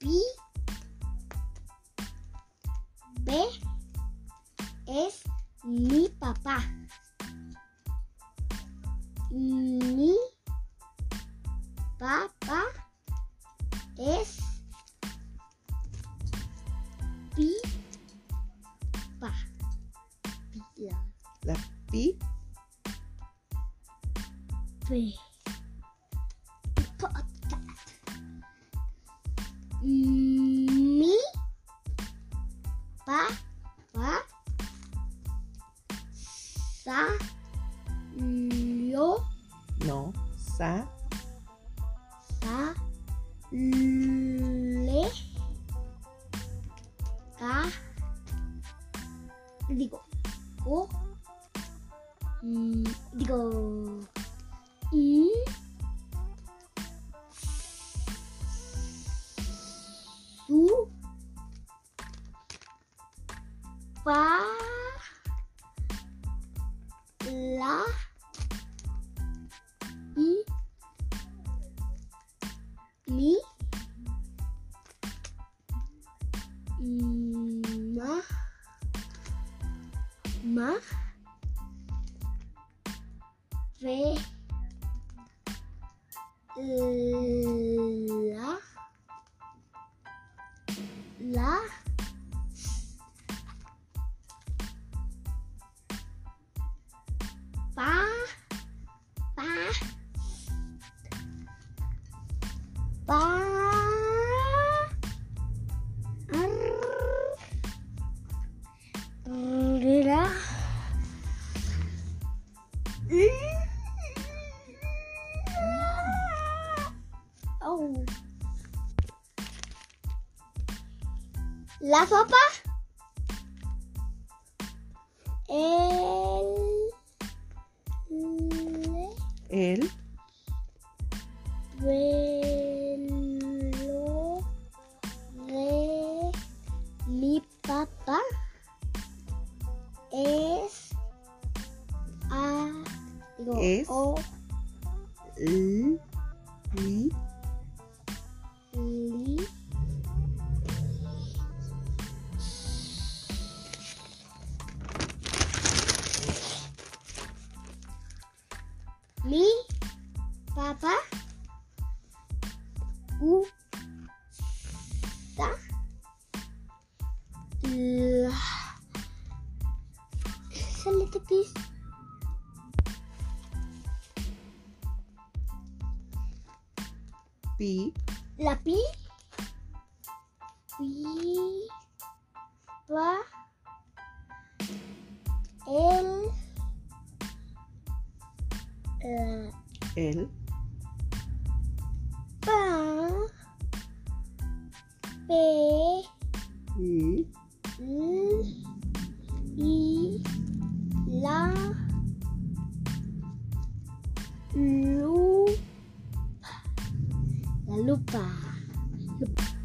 Pi. B es mi papá. Mi papá es pi pa. La. pi. Sa. Lo. No. Sa. Sa. Le. Ca. Digo. O. Mm, digo. I. Su. Pa. Ma. Ma. Re. La. La. La sopa. El. El. Velo. Re. Mi papá. o li li li papa u ta la selit P. La P. P. Va. El. La. El. Lupa. Lupa